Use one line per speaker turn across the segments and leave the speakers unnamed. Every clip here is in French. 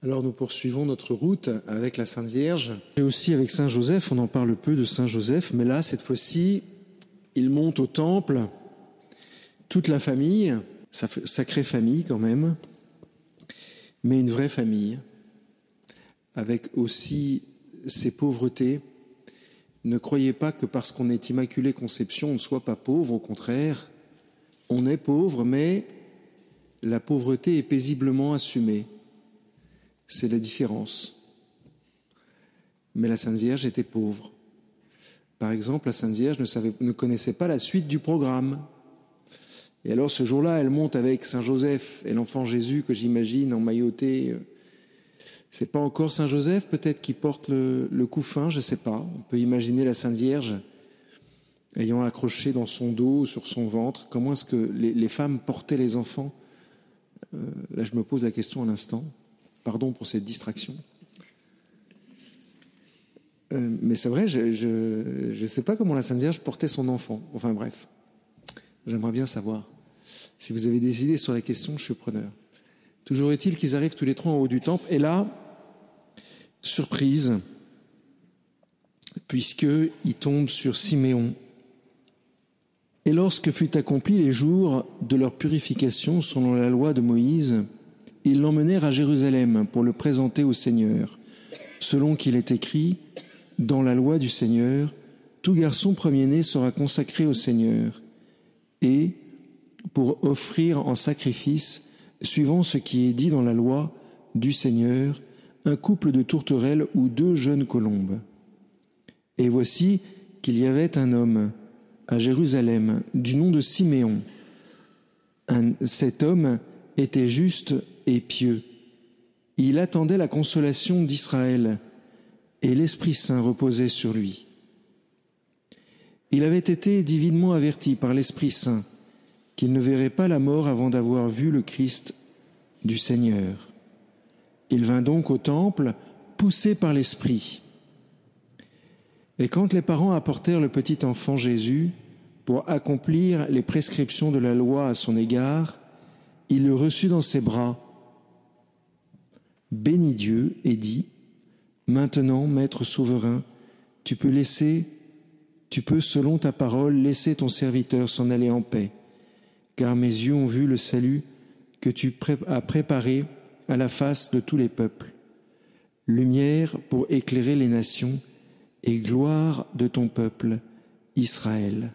Alors nous poursuivons notre route avec la Sainte Vierge et aussi avec Saint Joseph. On en parle peu de Saint Joseph, mais là, cette fois-ci, il monte au temple, toute la famille, sacrée famille quand même, mais une vraie famille, avec aussi ses pauvretés. Ne croyez pas que parce qu'on est immaculé conception, on ne soit pas pauvre, au contraire, on est pauvre, mais la pauvreté est paisiblement assumée. C'est la différence. Mais la Sainte Vierge était pauvre. Par exemple, la Sainte Vierge ne, connaissait pas la suite du programme. Et alors ce jour-là, elle monte avec Saint Joseph et l'enfant Jésus que j'imagine en mailloté. C'est pas encore Saint Joseph peut-être qui porte le, couffin, je ne sais pas. On peut imaginer la Sainte Vierge ayant accroché dans son dos, sur son ventre. Comment est-ce que les, les, femmes portaient les enfants? Euh, Là, je me pose la question à l'instant. Pardon pour cette distraction. Euh, mais c'est vrai, je ne sais pas comment la Sainte Vierge portait son enfant. Enfin bref, j'aimerais bien savoir. Si vous avez des idées sur la question, je suis preneur. Toujours est-il qu'ils arrivent tous les trois en haut du temple. Et là, surprise, puisqu'ils tombent sur Siméon. Et lorsque fut accompli les jours de leur purification selon la loi de Moïse, ils l'emmenèrent à Jérusalem pour le présenter au Seigneur, selon qu'il est écrit dans la loi du Seigneur, tout garçon premier-né sera consacré au Seigneur, et pour offrir en sacrifice, suivant ce qui est dit dans la loi du Seigneur, un couple de tourterelles ou deux jeunes colombes. Et voici qu'il y avait un homme à Jérusalem du nom de Siméon. cet homme était juste et pieux. Il attendait la consolation d'Israël et l'Esprit Saint reposait sur lui. Il avait été divinement averti par l'Esprit Saint qu'il ne verrait pas la mort avant d'avoir vu le Christ du Seigneur. Il vint donc au temple, poussé par l'Esprit. Et quand les parents apportèrent le petit enfant Jésus pour accomplir les prescriptions de la loi à son égard, il le reçut dans ses bras, bénit Dieu et dit, Maintenant, Maître souverain, tu peux laisser, tu peux, selon ta parole, laisser ton serviteur s'en aller en paix, car mes yeux ont vu le salut que tu as préparé à la face de tous les peuples, lumière pour éclairer les nations et gloire de ton peuple, Israël.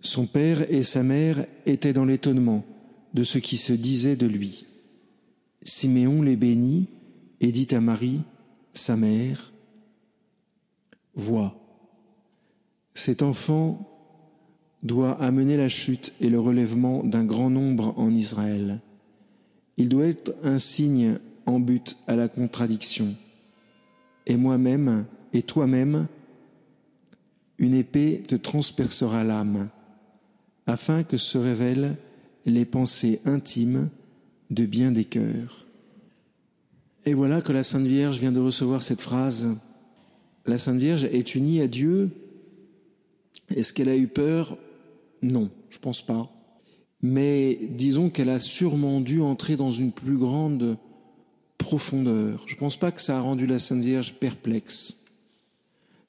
Son père et sa mère étaient dans l'étonnement de ce qui se disait de lui. Siméon les bénit et dit à Marie, sa mère, Vois, cet enfant doit amener la chute et le relèvement d'un grand nombre en Israël. Il doit être un signe en but à la contradiction. Et moi-même, et toi-même, une épée te transpercera l'âme, afin que se révèlent les pensées intimes de bien des cœurs. Et voilà que la Sainte Vierge vient de recevoir cette phrase. La Sainte Vierge est unie à Dieu. Est-ce qu'elle a eu peur? Non, je pense pas. Mais disons qu'elle a sûrement dû entrer dans une plus grande profondeur. Je pense pas que ça a rendu la Sainte Vierge perplexe.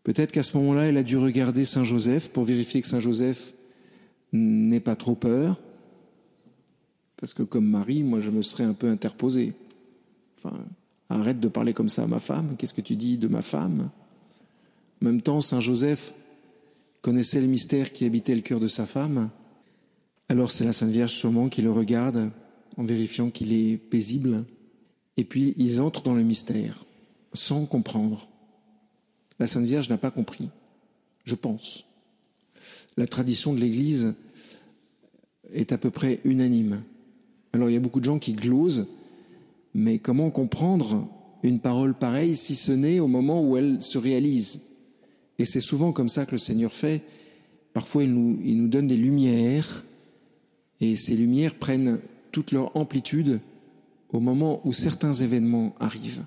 Peut-être qu'à ce moment-là, elle a dû regarder Saint Joseph pour vérifier que Saint Joseph n'ait pas trop peur. Parce que comme Marie, moi, je me serais un peu interposé. Enfin, Arrête de parler comme ça à ma femme. Qu'est-ce que tu dis de ma femme? En même temps, Saint Joseph connaissait le mystère qui habitait le cœur de sa femme. Alors c'est la Sainte Vierge sûrement qui le regarde en vérifiant qu'il est paisible. Et puis ils entrent dans le mystère sans comprendre. La Sainte Vierge n'a pas compris, je pense. La tradition de l'Église est à peu près unanime. Alors il y a beaucoup de gens qui glosent mais comment comprendre une parole pareille si ce n'est au moment où elle se réalise? Et c'est souvent comme ça que le Seigneur fait. Parfois, il nous, il nous donne des lumières, et ces lumières prennent toute leur amplitude au moment où certains événements arrivent.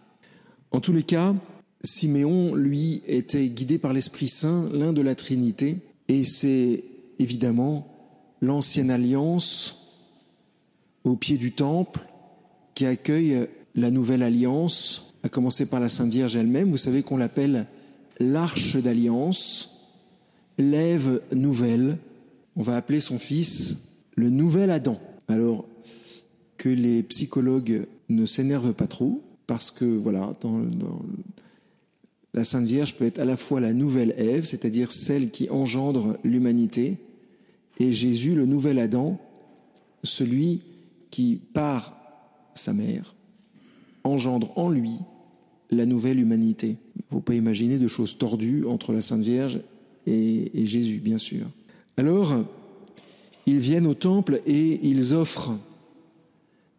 En tous les cas, Siméon, lui, était guidé par l'Esprit Saint, l'un de la Trinité, et c'est évidemment l'ancienne alliance au pied du temple, qui accueille la nouvelle alliance, à commencer par la Sainte Vierge elle-même. Vous savez qu'on l'appelle l'arche d'alliance, l'Ève nouvelle. On va appeler son fils le nouvel Adam. Alors que les psychologues ne s'énervent pas trop, parce que voilà, la Sainte Vierge peut être à la fois la nouvelle Ève, c'est-à-dire celle qui engendre l'humanité, et Jésus, le nouvel Adam, celui qui, par sa mère, engendre en lui la nouvelle humanité. Il ne faut pas imaginer de choses tordues entre la Sainte Vierge et, Jésus, bien sûr. Alors, ils viennent au temple et ils offrent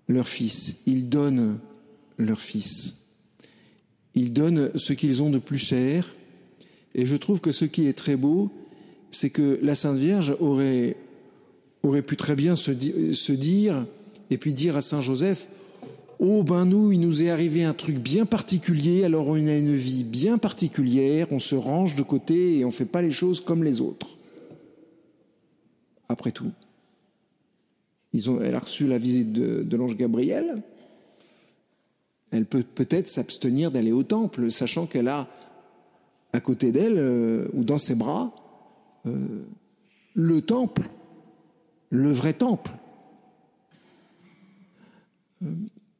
leur fils, ils donnent leur fils. Ils donnent ce qu'ils ont de plus cher. Et je trouve que ce qui est très beau, c'est que la Sainte Vierge aurait, aurait pu très bien se dire, et puis dire à Saint Joseph, Oh ben nous, il nous est arrivé un truc bien particulier, alors on a une vie bien particulière, on se range de côté et on ne fait pas les choses comme les autres. Après tout, elle a reçu la visite de, de l'ange Gabriel. Elle peut peut-être s'abstenir d'aller au temple, sachant qu'elle a à côté d'elle euh, ou dans ses bras euh, le temple, le vrai temple.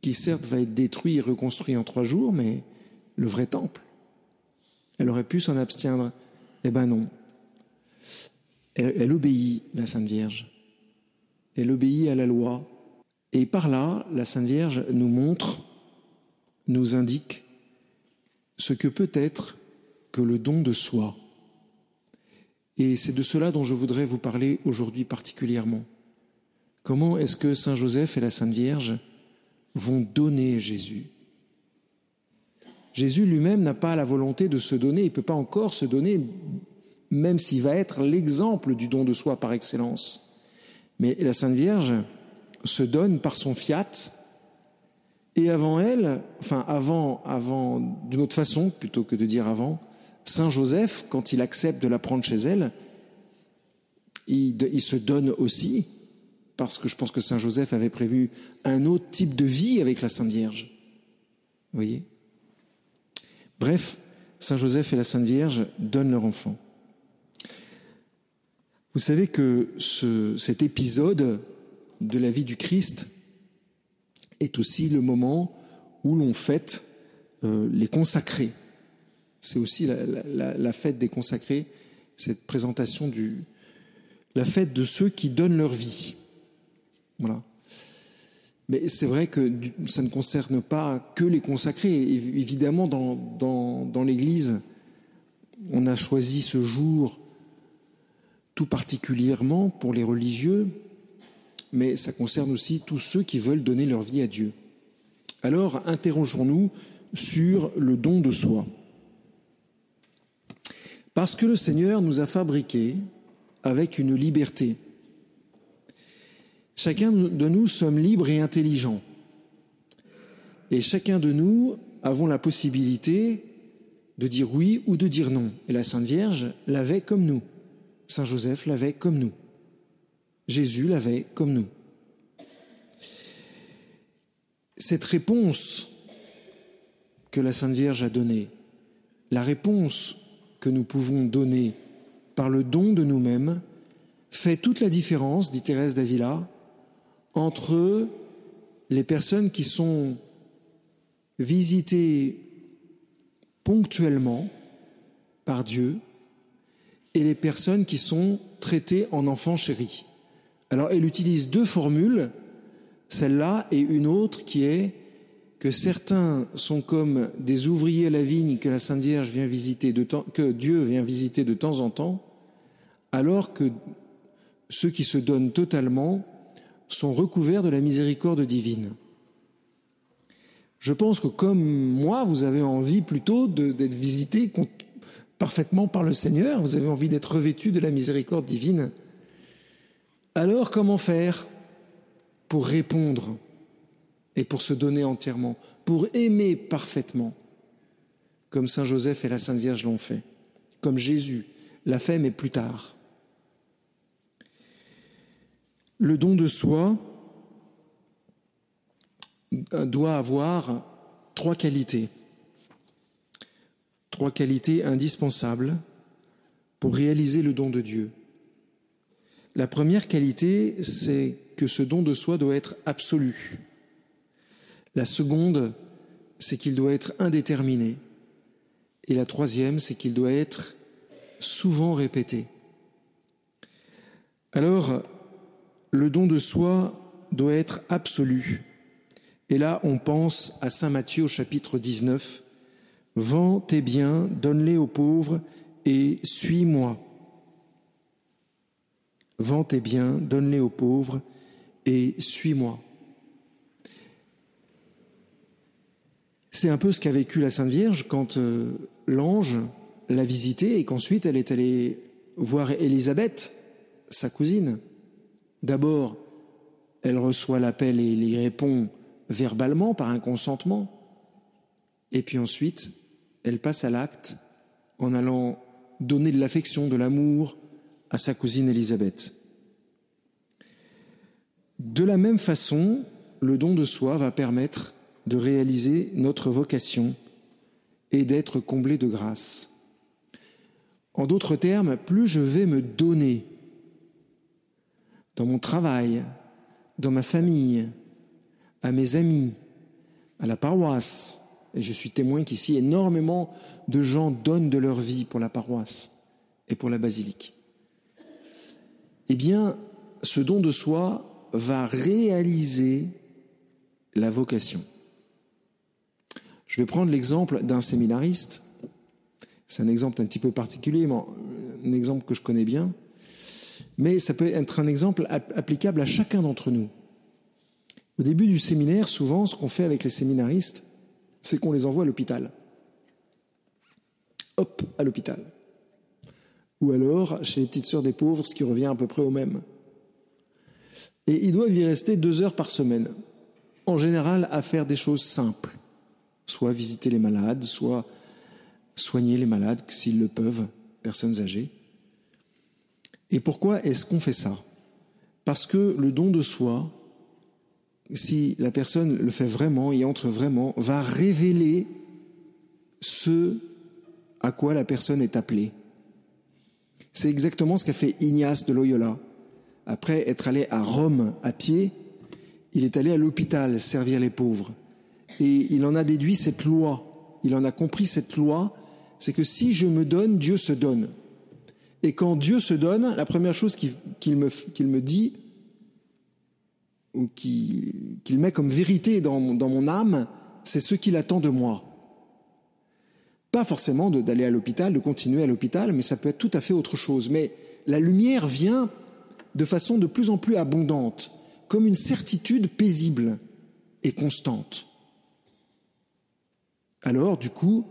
Qui certes va être détruit et reconstruit en trois jours, mais le vrai temple. Elle aurait pu s'en abstiendre. Eh ben non. Elle, elle, obéit, la Sainte Vierge. Elle obéit à la loi. Et par là, la Sainte Vierge nous montre, nous indique ce que peut être que le don de soi. Et c'est de cela dont je voudrais vous parler aujourd'hui particulièrement. Comment est-ce que Saint Joseph et la Sainte Vierge vont donner Jésus. Jésus lui-même n'a pas la volonté de se donner, il ne peut pas encore se donner, même s'il va être l'exemple du don de soi par excellence. Mais la Sainte Vierge se donne par son fiat, et avant elle, enfin avant, avant, d'une autre façon, plutôt que de dire avant, Saint Joseph, quand il accepte de la prendre chez elle, il, il se donne aussi, parce que je pense que Saint Joseph avait prévu un autre type de vie avec la Sainte Vierge. Vous voyez? Bref, Saint Joseph et la Sainte Vierge donnent leur enfant. Vous savez que ce, cet épisode de la vie du Christ est aussi le moment où l'on fête euh, les consacrés. C'est aussi la, fête des consacrés, cette présentation du, la fête de ceux qui donnent leur vie. Voilà. Mais c'est vrai que ça ne concerne pas que les consacrés. Évidemment, dans, dans, dans l'Église, on a choisi ce jour tout particulièrement pour les religieux, mais ça concerne aussi tous ceux qui veulent donner leur vie à Dieu. Alors, interrogeons-nous sur le don de soi. Parce que le Seigneur nous a fabriqués avec une liberté. Chacun de nous sommes libres et intelligents. Et chacun de nous avons la possibilité de dire oui ou de dire non. Et la Sainte Vierge l'avait comme nous. Saint Joseph l'avait comme nous. Jésus l'avait comme nous. Cette réponse que la Sainte Vierge a donnée, la réponse que nous pouvons donner par le don de nous-mêmes, fait toute la différence, dit Thérèse d'Avila, entre les personnes qui sont visitées ponctuellement par Dieu et les personnes qui sont traitées en enfants chéris. Alors elle utilise deux formules, celle-là et une autre qui est que certains sont comme des ouvriers à la vigne que la Sainte Vierge vient visiter de temps, que Dieu vient visiter de temps en temps, alors que ceux qui se donnent totalement sont recouverts de la miséricorde divine. Je pense que comme moi, vous avez envie plutôt d'être visité parfaitement par le Seigneur, vous avez envie d'être revêtu de la miséricorde divine. Alors comment faire pour répondre et pour se donner entièrement, pour aimer parfaitement, comme Saint Joseph et la Sainte Vierge l'ont fait, comme Jésus l'a fait, mais plus tard? Le don de soi, doit avoir trois qualités. Trois qualités indispensables pour réaliser le don de Dieu. La première qualité, c'est que ce don de soi doit être absolu. La seconde, c'est qu'il doit être indéterminé. Et la troisième, c'est qu'il doit être souvent répété. Alors, le don de soi doit être absolu. Et là, on pense à Saint Matthieu au chapitre 19. Vends tes biens, donne-les aux pauvres et suis-moi. Vends tes biens, donne-les aux pauvres et suis-moi. C'est un peu ce qu'a vécu la Sainte Vierge quand euh, l'ange l'a visitée et qu'ensuite elle est allée voir Élisabeth, sa cousine. D'abord, elle reçoit l'appel et il y répond verbalement par un consentement. Et puis ensuite, elle passe à l'acte en allant donner de l'affection, de l'amour à sa cousine Élisabeth. De la même façon, le don de soi va permettre de réaliser notre vocation et d'être comblé de grâce. En d'autres termes, plus je vais me donner dans mon travail, dans ma famille, à mes amis, à la paroisse, et je suis témoin qu'ici énormément de gens donnent de leur vie pour la paroisse et pour la basilique. Eh bien, ce don de soi va réaliser la vocation. Je vais prendre l'exemple d'un séminariste. C'est un exemple un petit peu particulier, mais un exemple que je connais bien. Mais ça peut être un exemple applicable à chacun d'entre nous. Au début du séminaire, souvent, ce qu'on fait avec les séminaristes, c'est qu'on les envoie à l'hôpital. Hop, à l'hôpital. Ou alors chez les petites sœurs des pauvres, ce qui revient à peu près au même. Et ils doivent y rester deux heures par semaine. En général, à faire des choses simples. Soit visiter les malades, soit soigner les malades s'ils le peuvent, personnes âgées. Et pourquoi est-ce qu'on fait ça? Parce que le don de soi, si la personne le fait vraiment et entre vraiment, va révéler ce à quoi la personne est appelée. C'est exactement ce qu'a fait Ignace de Loyola. Après être allé à Rome à pied, il est allé à l'hôpital servir les pauvres. Et il en a déduit cette loi. Il en a compris cette loi, c'est que si je me donne, Dieu se donne. Et quand Dieu se donne, la première chose qu'il me, me dit, ou qu'il met comme vérité dans, mon âme, c'est ce qu'il attend de moi. Pas forcément d'aller à l'hôpital, de continuer à l'hôpital, mais ça peut être tout à fait autre chose. Mais la lumière vient de façon de plus en plus abondante, comme une certitude paisible et constante. Alors, du coup,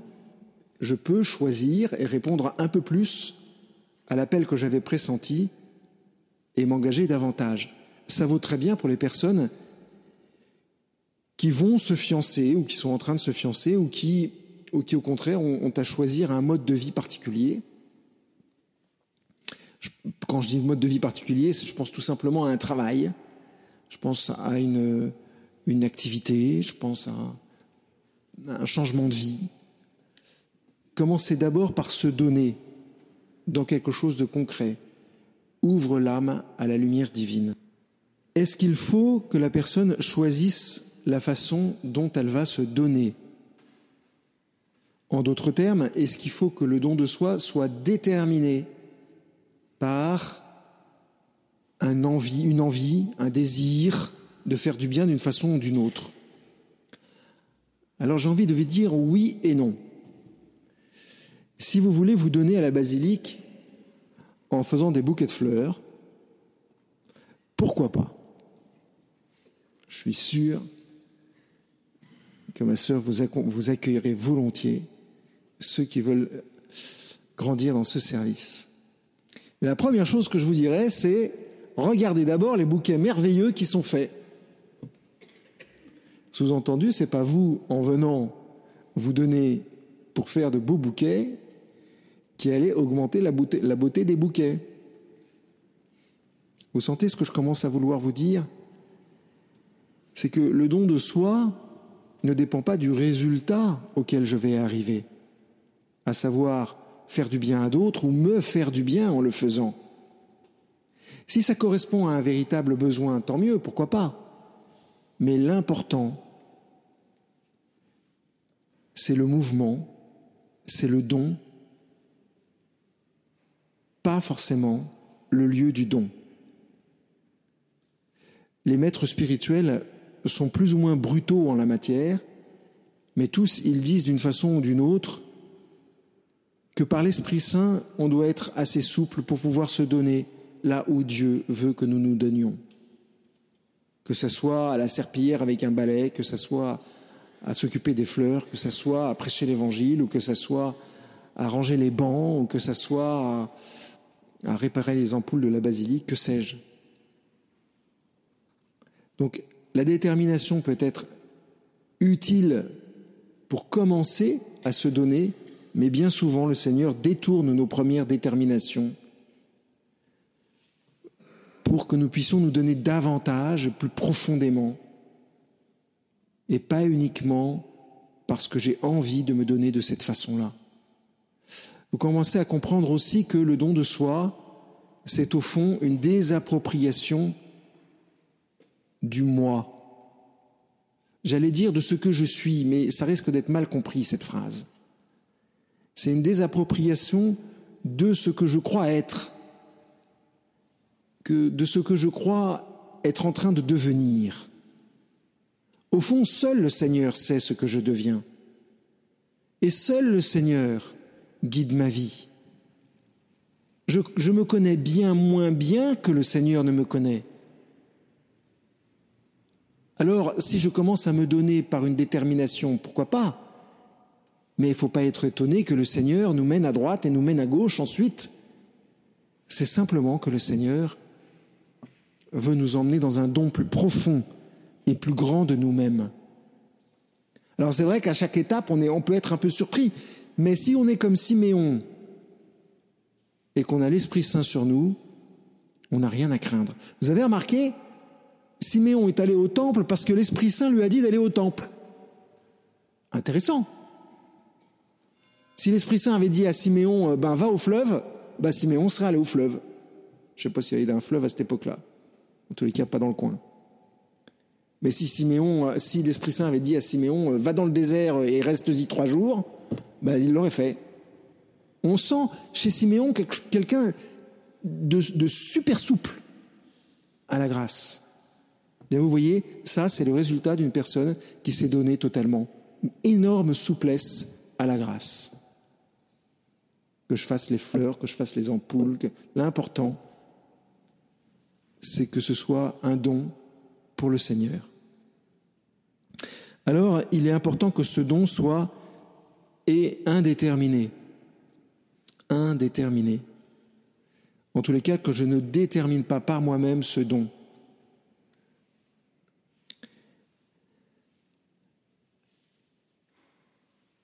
je peux choisir et répondre un peu plus à l'appel que j'avais pressenti et m'engager davantage ça vaut très bien pour les personnes qui vont se fiancer ou qui sont en train de se fiancer ou qui, au contraire, ont, à choisir un mode de vie particulier. Quand je dis mode de vie particulier, je pense tout simplement à un travail, je pense à une, une activité, je pense à un changement de vie. Commencez d'abord par se donner dans quelque chose de concret. Ouvre l'âme à la lumière divine. Est-ce qu'il faut que la personne choisisse la façon dont elle va se donner? En d'autres termes, est-ce qu'il faut que le don de soi soit déterminé par une envie, un désir de faire du bien d'une façon ou d'une autre? Alors j'ai envie de vous dire oui et non. Si vous voulez vous donner à la basilique en faisant des bouquets de fleurs, pourquoi pas? Je suis sûr que ma sœur vous, vous accueillerez volontiers, ceux qui veulent grandir dans ce service. Mais la première chose que je vous dirais, c'est regardez d'abord les bouquets merveilleux qui sont faits. Sous-entendu, c'est pas vous, en venant vous donner pour faire de beaux bouquets, qui allez augmenter la beauté, la beauté des bouquets. Vous sentez ce que je commence à vouloir vous dire? C'est que le don de soi ne dépend pas du résultat auquel je vais arriver, à savoir faire du bien à d'autres ou me faire du bien en le faisant. Si ça correspond à un véritable besoin, tant mieux, pourquoi pas. Mais l'important, c'est le mouvement, c'est le don, pas forcément le lieu du don. Les maîtres spirituels sont plus ou moins brutaux en la matière, mais tous ils disent d'une façon ou d'une autre que par l'Esprit Saint, on doit être assez souple pour pouvoir se donner là où Dieu veut que nous nous donnions. Que ce soit à la serpillière avec un balai, que ce soit à s'occuper des fleurs, que ce soit à prêcher l'Évangile, ou que ce soit à ranger les bancs, ou que ce soit à, à réparer les ampoules de la basilique, que sais-je. Donc la détermination peut être utile pour commencer à se donner, mais bien souvent le Seigneur détourne nos premières déterminations pour que nous puissions nous donner davantage, plus profondément, et pas uniquement parce que j'ai envie de me donner de cette façon-là. Vous commencez à comprendre aussi que le don de soi, c'est au fond une désappropriation du moi. J'allais dire de ce que je suis, mais ça risque d'être mal compris, cette phrase. C'est une désappropriation de ce que je crois être, de ce que je crois être en train de devenir. Au fond, seul le Seigneur sait ce que je deviens. Et seul le Seigneur guide ma vie. Je, me connais bien moins bien que le Seigneur ne me connaît. Alors, si je commence à me donner par une détermination, pourquoi pas? Mais il ne faut pas être étonné que le Seigneur nous mène à droite et nous mène à gauche ensuite. C'est simplement que le Seigneur veut nous emmener dans un don plus profond et plus grand de nous-mêmes. Alors c'est vrai qu'à chaque étape, on, est, on peut être un peu surpris, mais si on est comme Siméon et qu'on a l'Esprit Saint sur nous, on n'a rien à craindre. Vous avez remarqué, Siméon est allé au temple parce que l'Esprit Saint lui a dit d'aller au temple. Intéressant. Si l'Esprit Saint avait dit à Siméon, euh, ben va au fleuve, ben Siméon serait allé au fleuve. Je ne sais pas s'il y avait un fleuve à cette époque-là. En tous les cas, pas dans le coin. Mais si Siméon, euh, si l'Esprit Saint avait dit à Siméon, euh, va dans le désert et reste-y trois jours, ben, il l'aurait fait. On sent chez Siméon quelqu'un de, de super souple à la grâce vous voyez, ça, c'est le résultat d'une personne qui s'est donnée totalement. Une énorme souplesse à la grâce. Que je fasse les fleurs, que je fasse les ampoules, l'important, c'est que ce soit un don pour le Seigneur. Alors, il est important que ce don soit et indéterminé. Indéterminé. En tous les cas, que je ne détermine pas par moi-même ce don.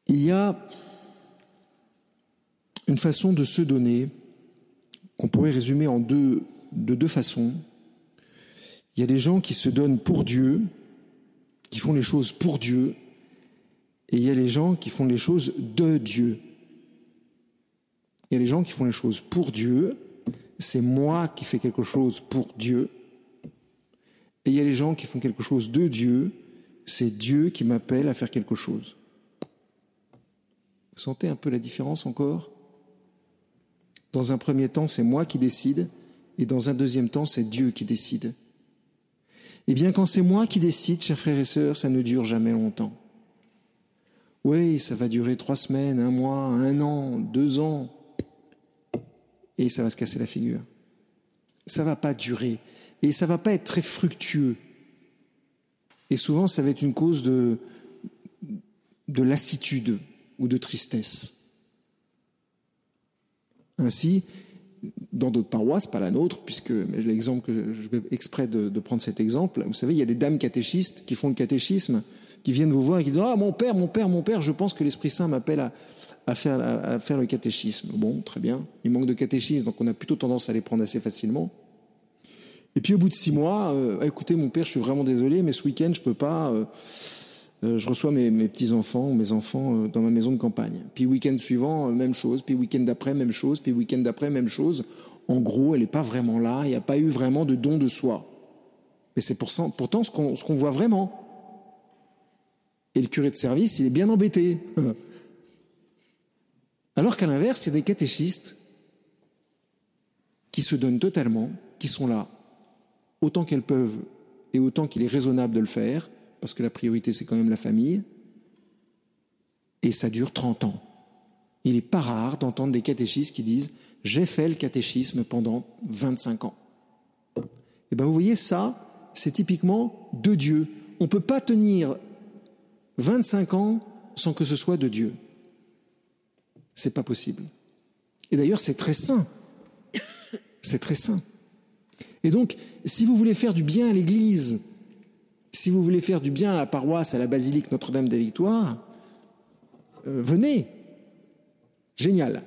Il y a une façon de se donner qu'on pourrait résumer en deux, de deux façons. Il y a des gens qui se donnent pour Dieu, qui font les choses pour Dieu, et il y a les gens qui font les choses de Dieu. Il y a les gens qui font les choses pour Dieu, c'est moi qui fais quelque chose pour Dieu, et il y a les gens qui font quelque chose de Dieu, c'est Dieu qui m'appelle à faire quelque chose. Vous sentez un peu la différence encore? Dans un premier temps, c'est moi qui décide, et dans un deuxième temps, c'est Dieu qui décide. Eh bien, quand c'est moi qui décide, chers frères et sœurs, ça ne dure jamais longtemps. Oui, ça va durer trois semaines, un mois, un an, deux ans, et ça va se casser la figure. Ça va pas durer, et ça va pas être très fructueux. Et souvent, ça va être une cause de, de lassitude ou de tristesse. Ainsi, dans d'autres paroisses, pas la nôtre, puisque l'exemple que je vais exprès de, prendre cet exemple, vous savez, il y a des dames catéchistes qui font le catéchisme, qui viennent vous voir et qui disent Ah, mon père, mon père, mon père, je pense que l'Esprit Saint m'appelle à, à, faire, à, faire le catéchisme. Bon, très bien. Il manque de catéchisme, donc on a plutôt tendance à les prendre assez facilement. Et puis au bout de six mois, euh, écoutez, mon père, je suis vraiment désolé, mais ce week-end, je peux pas. Euh, euh, je reçois mes, petits-enfants ou mes enfants dans ma maison de campagne. Puis week-end suivant, même chose. Puis week-end d'après, même chose. Puis week-end d'après, même chose. En gros, elle n'est pas vraiment là. Il n'y a pas eu vraiment de don de soi. Mais c'est pourtant ce qu'on voit vraiment. Et le curé de service, il est bien embêté. Alors qu'à l'inverse, a des catéchistes qui se donnent totalement, qui sont là autant qu'elles peuvent et autant qu'il est raisonnable de le faire, parce que la priorité c'est quand même la famille, et ça dure 30 ans. Il n'est pas rare d'entendre des catéchistes qui disent J'ai fait le catéchisme pendant 25 ans. Eh bien vous voyez, ça, c'est typiquement de Dieu. On ne peut pas tenir 25 ans sans que ce soit de Dieu. C'est pas possible. Et d'ailleurs, c'est très sain. C'est très sain. Et donc, si vous voulez faire du bien à l'Église, si vous voulez faire du bien à la paroisse, à la basilique Notre-Dame des Victoires, euh, venez. Génial.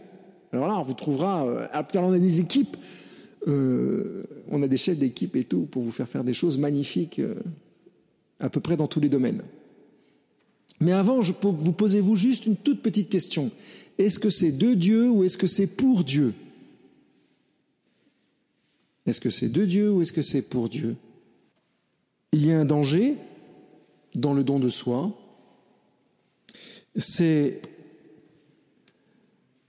Alors là, on vous trouvera. Euh, on a des équipes, euh, on a des chefs d'équipe et tout pour vous faire faire des choses magnifiques à peu près dans tous les domaines. Mais avant, je, vous posez-vous juste une toute petite question. Est-ce que c'est de Dieu ou est-ce que c'est pour Dieu? Est-ce que c'est de Dieu ou est-ce que c'est pour Dieu? Il y a un danger dans le don de soi. C'est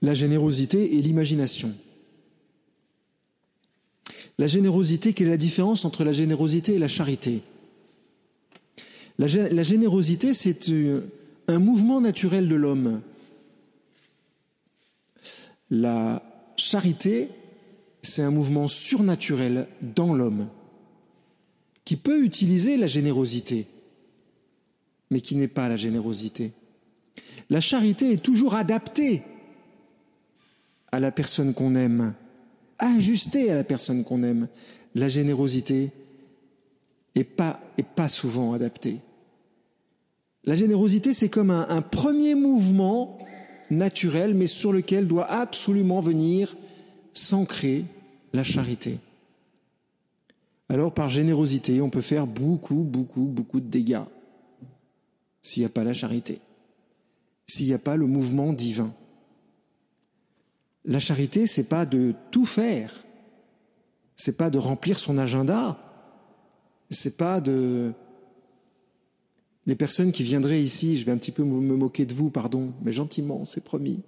la générosité et l'imagination. La générosité, quelle est la différence entre la générosité et la charité? La, générosité, c'est euh, un mouvement naturel de l'homme. La charité, c'est un mouvement surnaturel dans l'homme qui peut utiliser la générosité, mais qui n'est pas la générosité. La charité est toujours adaptée à la personne qu'on aime, ajustée à la personne qu'on aime. La générosité n'est pas, pas souvent adaptée. La générosité, c'est comme un, premier mouvement naturel, mais sur lequel doit absolument venir s'ancrer la charité. Alors par générosité, on peut faire beaucoup, beaucoup, beaucoup de dégâts s'il n'y a pas la charité, s'il n'y a pas le mouvement divin. La charité, c'est pas de tout faire, c'est pas de remplir son agenda, c'est pas de les personnes qui viendraient ici, je vais un petit peu me moquer de vous, pardon, mais gentiment, c'est promis.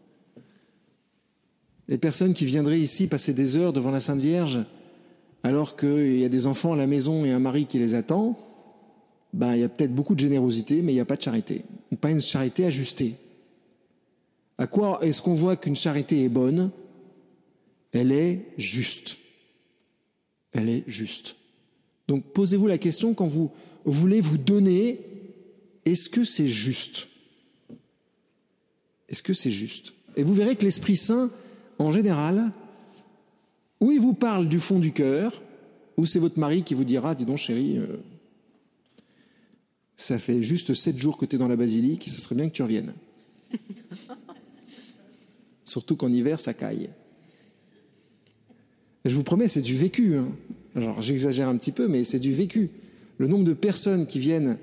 Les personnes qui viendraient ici passer des heures devant la Sainte Vierge, alors qu'il y a des enfants à la maison et un mari qui les attend, ben, il y a peut-être beaucoup de générosité, mais il n'y a pas de charité. Pas une charité ajustée. À quoi est-ce qu'on voit qu'une charité est bonne? Elle est juste. Elle est juste. Donc posez-vous la question quand vous voulez vous donner est-ce que c'est juste? Est-ce que c'est juste? Et vous verrez que l'Esprit Saint, en général, ou il vous parle du fond du cœur, ou c'est votre mari qui vous dira, dis donc chérie, euh, ça fait juste sept jours que tu es dans la basilique, ça serait bien que tu reviennes. Surtout qu'en hiver, ça caille. je vous promets, c'est du vécu. Hein. J'exagère un petit peu, mais c'est du vécu. Le nombre de personnes qui viennent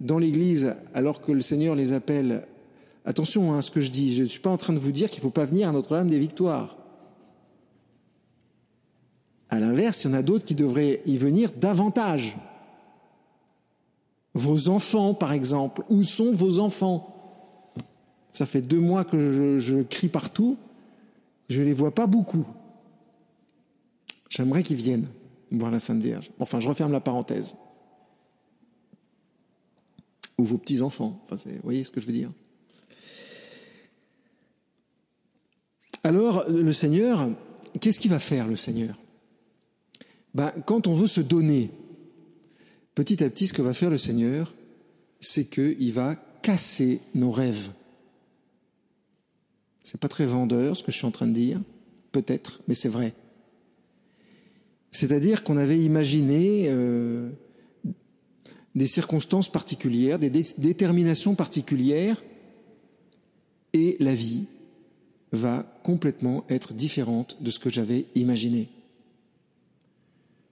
dans l'Église alors que le Seigneur les appelle. Attention à hein, ce que je dis, je ne suis pas en train de vous dire qu'il ne faut pas venir à Notre-Dame des Victoires. À l'inverse, il y en a d'autres qui devraient y venir davantage. Vos enfants, par exemple. Où sont vos enfants? Ça fait deux mois que je, je crie partout. Je ne les vois pas beaucoup. J'aimerais qu'ils viennent voir la Sainte Vierge. Enfin, je referme la parenthèse ou vos petits-enfants. Vous voyez ce que je veux dire Alors, le Seigneur, qu'est-ce qu'il va faire, le Seigneur? Ben, Quand on veut se donner, petit à petit, ce que va faire le Seigneur, c'est qu'il va casser nos rêves. C'est pas très vendeur ce que je suis en train de dire, peut-être, mais c'est vrai. C'est-à-dire qu'on avait imaginé euh, des circonstances particulières, des déterminations particulières, et la vie va complètement être différente de ce que j'avais imaginé.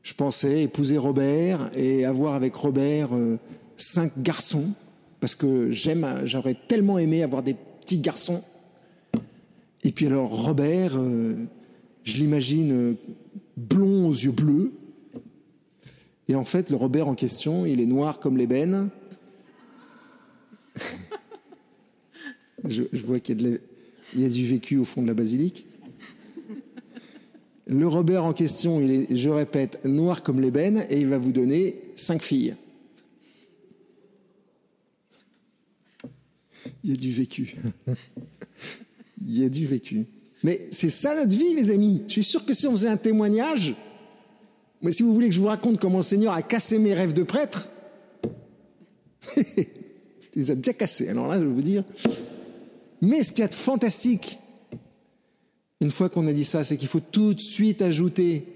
Je pensais épouser Robert et avoir avec Robert euh, cinq garçons, parce que j'aurais tellement aimé avoir des petits garçons. Et puis alors Robert, euh, je l'imagine blond aux yeux bleus. Et en fait, le Robert en question, il est noir comme l'ébène. je, vois qu'il y, a du vécu au fond de la basilique. Le Robert en question, il est, je répète, noir comme l'ébène, et il va vous donner cinq filles. Il y a du vécu. il y a du vécu. Mais c'est ça notre vie, les amis. Je suis sûr que si on faisait un témoignage, mais si vous voulez que je vous raconte comment le Seigneur a cassé mes rêves de prêtre, il les a bien cassés. Alors là, je vais vous dire. Mais ce qu'il y a de fantastique, une fois qu'on a dit ça, c'est qu'il faut tout de suite ajouter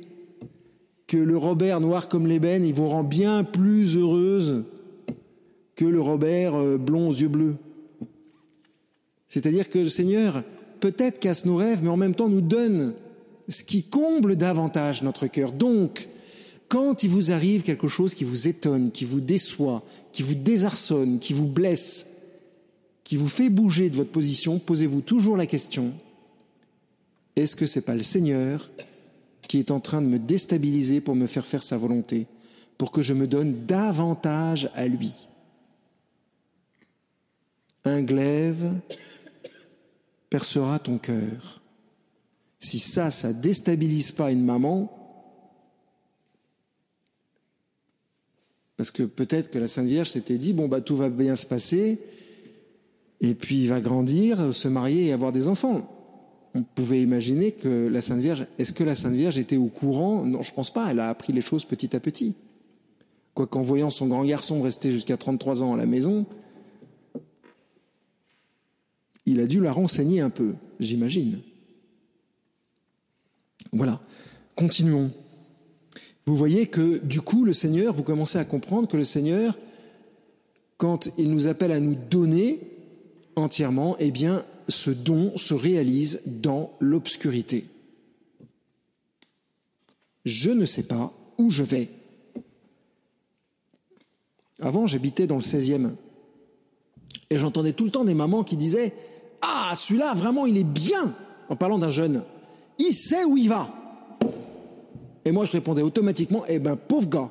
que le Robert noir comme l'ébène, il vous rend bien plus heureuse que le Robert euh, blond aux yeux bleus. C'est-à-dire que le Seigneur peut-être casse nos rêves, mais en même temps nous donne ce qui comble davantage notre cœur. Donc, quand il vous arrive quelque chose qui vous étonne, qui vous déçoit, qui vous désarçonne, qui vous blesse, qui vous fait bouger de votre position, posez-vous toujours la question est-ce que c'est pas le Seigneur qui est en train de me déstabiliser pour me faire faire sa volonté, pour que je me donne davantage à lui? Un glaive percera ton cœur. Si ça, ça déstabilise pas une maman, parce que peut-être que la Sainte Vierge s'était dit bon bah tout va bien se passer, et puis il va grandir, se marier et avoir des enfants. On pouvait imaginer que la Sainte Vierge, est-ce que la Sainte Vierge était au courant? Non, je pense pas. Elle a appris les choses petit à petit. Quoiqu'en voyant son grand garçon rester jusqu'à 33 ans à la maison, il a dû la renseigner un peu, j'imagine. Voilà, continuons. Vous voyez que du coup, le Seigneur, vous commencez à comprendre que le Seigneur, quand il nous appelle à nous donner entièrement, eh bien, ce don se réalise dans l'obscurité. Je ne sais pas où je vais. Avant, j'habitais dans le 16e. Et j'entendais tout le temps des mamans qui disaient ah, celui-là, vraiment, il est bien, en parlant d'un jeune. Il sait où il va. Et moi, je répondais automatiquement, eh ben, pauvre gars.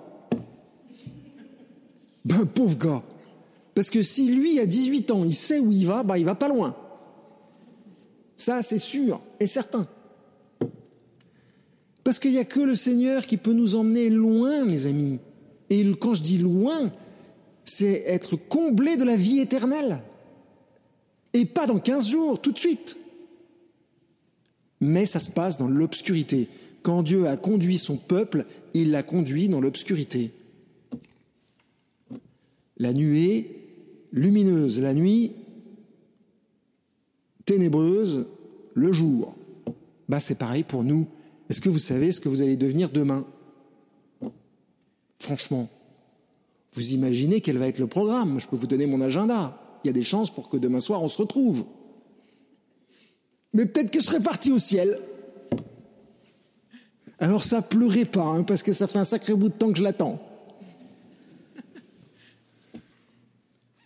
Ben, pauvre gars. Parce que si lui, à 18 ans, il sait où il va, ben, il va pas loin. Ça, c'est sûr et certain. Parce qu'il n'y a que le Seigneur qui peut nous emmener loin, mes amis. Et quand je dis loin, c'est être comblé de la vie éternelle. Et pas dans 15 jours, tout de suite. Mais ça se passe dans l'obscurité. Quand Dieu a conduit son peuple, il l'a conduit dans l'obscurité. La nuée lumineuse, la nuit ténébreuse, le jour. Bah, c'est pareil pour nous. Est-ce que vous savez ce que vous allez devenir demain? Franchement, vous imaginez quel va être le programme Je peux vous donner mon agenda il y a des chances pour que demain soir on se retrouve. Mais peut-être que je serai parti au ciel. Alors ça pleurait pas, hein, parce que ça fait un sacré bout de temps que je l'attends.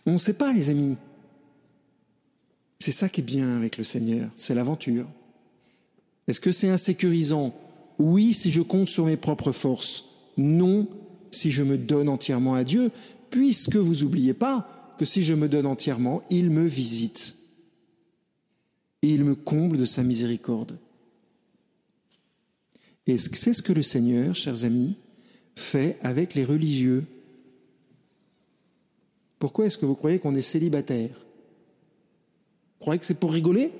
On ne sait pas, les amis. C'est ça qui est bien avec le Seigneur, c'est l'aventure. Est-ce que c'est insécurisant? Oui, si je compte sur mes propres forces. Non, si je me donne entièrement à Dieu, puisque vous oubliez pas, que si je me donne entièrement, il me visite et il me comble de sa miséricorde. Et c'est ce que le Seigneur, chers amis, fait avec les religieux. Pourquoi est-ce que vous croyez qu'on est célibataire? Vous croyez que c'est pour rigoler?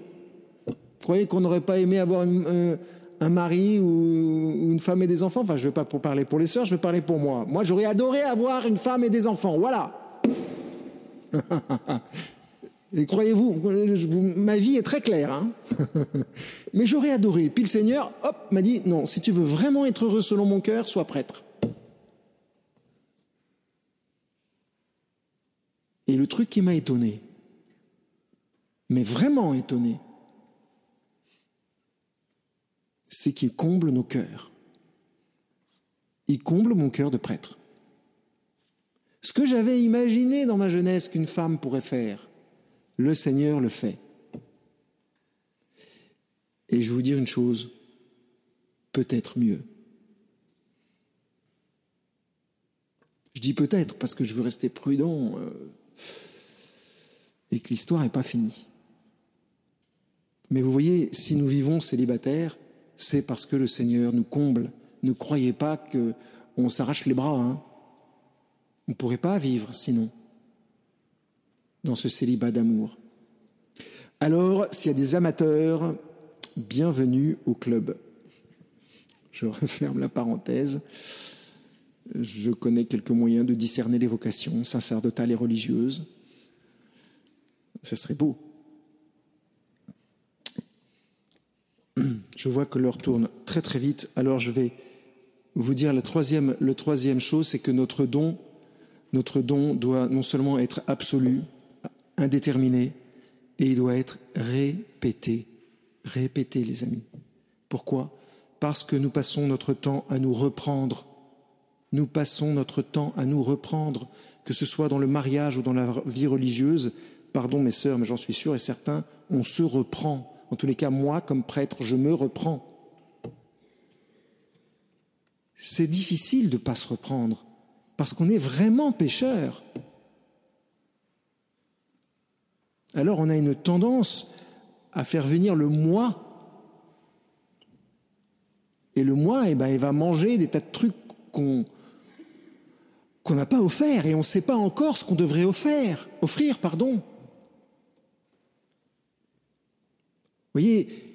Vous croyez qu'on n'aurait pas aimé avoir un, un, mari ou une femme et des enfants? Enfin, je ne vais pas pour parler pour les sœurs, je vais parler pour moi. Moi, j'aurais adoré avoir une femme et des enfants. Voilà. Et croyez-vous, ma vie est très claire. Hein Mais j'aurais adoré. Puis le Seigneur, hop, m'a dit, non, si tu veux vraiment être heureux selon mon cœur, sois prêtre. Et le truc qui m'a étonné, mais vraiment étonné, c'est qu'il comble nos cœurs. Il comble mon cœur de prêtre. Ce que j'avais imaginé dans ma jeunesse qu'une femme pourrait faire, le Seigneur le fait. Et je vous dire une chose, peut-être mieux. Je dis peut-être parce que je veux rester prudent euh, et que l'histoire n'est pas finie. Mais vous voyez, si nous vivons célibataires, c'est parce que le Seigneur nous comble. Ne croyez pas qu'on s'arrache les bras. Hein. On ne pourrait pas vivre sinon dans ce célibat d'amour. Alors, s'il y a des amateurs, bienvenue au club. Je referme la parenthèse. Je connais quelques moyens de discerner les vocations sacerdotales et religieuses. Ça serait beau. Je vois que l'heure tourne très très vite, alors je vais vous dire la troisième, troisième chose, c'est que notre don, notre don doit non seulement être absolu, indéterminé, et il doit être répété. Répété, les amis. Pourquoi? Parce que nous passons notre temps à nous reprendre. Nous passons notre temps à nous reprendre, que ce soit dans le mariage ou dans la vie religieuse. Pardon mes sœurs, mais j'en suis sûr et certain, on se reprend. En tous les cas, moi, comme prêtre, je me reprends. C'est difficile de ne pas se reprendre, parce qu'on est vraiment pécheur. Alors on a une tendance à faire venir le moi. Et le moi, eh ben, il va manger des tas de trucs qu'on n'a pas offert et on ne sait pas encore ce qu'on devrait offrir, offrir, pardon. Vous voyez,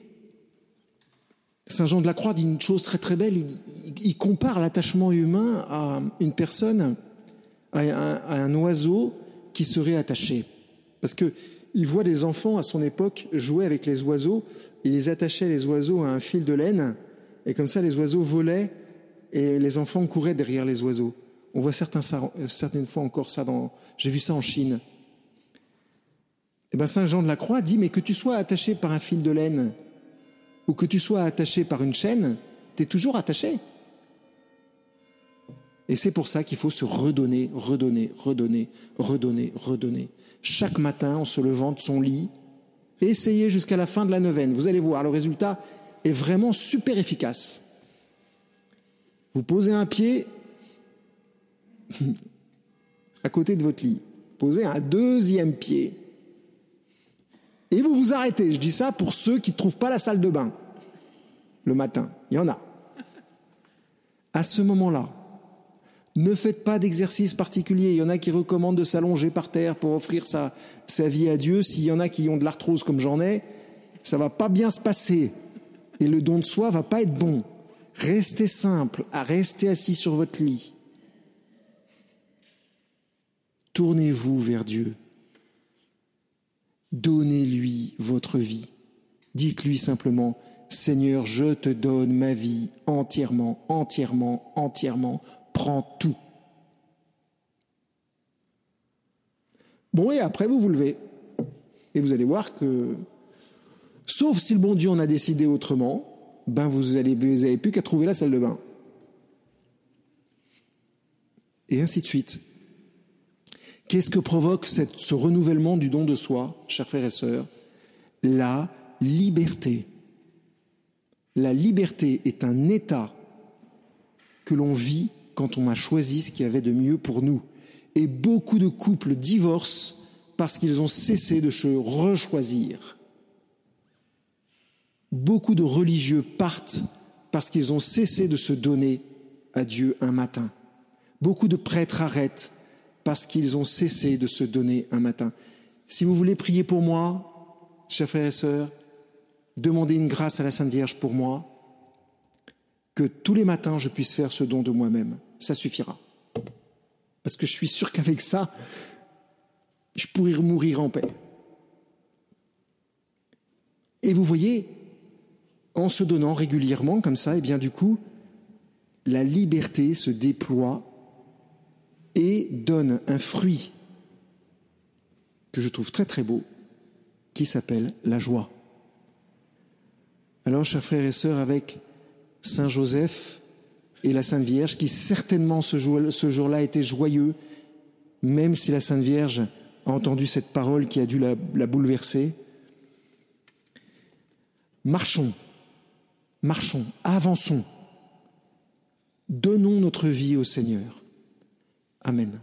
Saint Jean de la Croix dit une chose très très belle, il, compare l'attachement humain à une personne, à un, oiseau qui serait attaché. Parce que il voit des enfants à son époque jouer avec les oiseaux, il les attachait les oiseaux à un fil de laine, et comme ça les oiseaux volaient et les enfants couraient derrière les oiseaux. On voit certains, certaines fois encore ça dans. J'ai vu ça en Chine. Et eh bien Saint Jean de la Croix dit mais que tu sois attaché par un fil de laine ou que tu sois attaché par une chaîne, tu es toujours attaché. Et c'est pour ça qu'il faut se redonner, redonner, redonner, redonner, redonner. Chaque matin, en se levant de son lit, essayez jusqu'à la fin de la neuvaine. Vous allez voir, le résultat est vraiment super efficace. Vous posez un pied à côté de votre lit. Posez un deuxième pied. Et vous vous arrêtez. Je dis ça pour ceux qui ne trouvent pas la salle de bain le matin. Il y en a. À ce moment-là, ne faites pas d'exercice particulier. Il y en a qui recommandent de s'allonger par terre pour offrir sa, vie à Dieu. S'il y en a qui ont de l'arthrose comme j'en ai, ça va pas bien se passer. Et le don de soi va pas être bon. Restez simple, à rester assis sur votre lit. Tournez-vous vers Dieu. Donnez-lui votre vie. Dites-lui simplement, Seigneur, je te donne ma vie entièrement, entièrement, entièrement. Prends tout. Bon, et après, vous vous levez. Et vous allez voir que, sauf si le bon Dieu en a décidé autrement, ben vous vous n'avez plus qu'à trouver la salle de bain. Et ainsi de suite. Qu'est-ce que provoque ce renouvellement du don de soi, chers frères et sœurs? La liberté. La liberté est un état que l'on vit quand on a choisi ce qu'il y avait de mieux pour nous. Et beaucoup de couples divorcent parce qu'ils ont cessé de se rechoisir. Beaucoup de religieux partent parce qu'ils ont cessé de se donner à Dieu un matin. Beaucoup de prêtres arrêtent parce qu'ils ont cessé de se donner un matin. Si vous voulez prier pour moi, chers frères et sœurs, demandez une grâce à la Sainte Vierge pour moi, que tous les matins je puisse faire ce don de moi-même. Ça suffira. Parce que je suis sûr qu'avec ça, je pourrais mourir en paix. Et vous voyez, en se donnant régulièrement comme ça, et eh bien du coup, la liberté se déploie et donne un fruit que je trouve très très beau, qui s'appelle la joie. Alors, chers frères et sœurs, avec Saint Joseph et la Sainte Vierge, qui certainement ce jour-là était joyeux, même si la Sainte Vierge a entendu cette parole qui a dû la, la bouleverser. Marchons, marchons, avançons, donnons notre vie au Seigneur. Amen.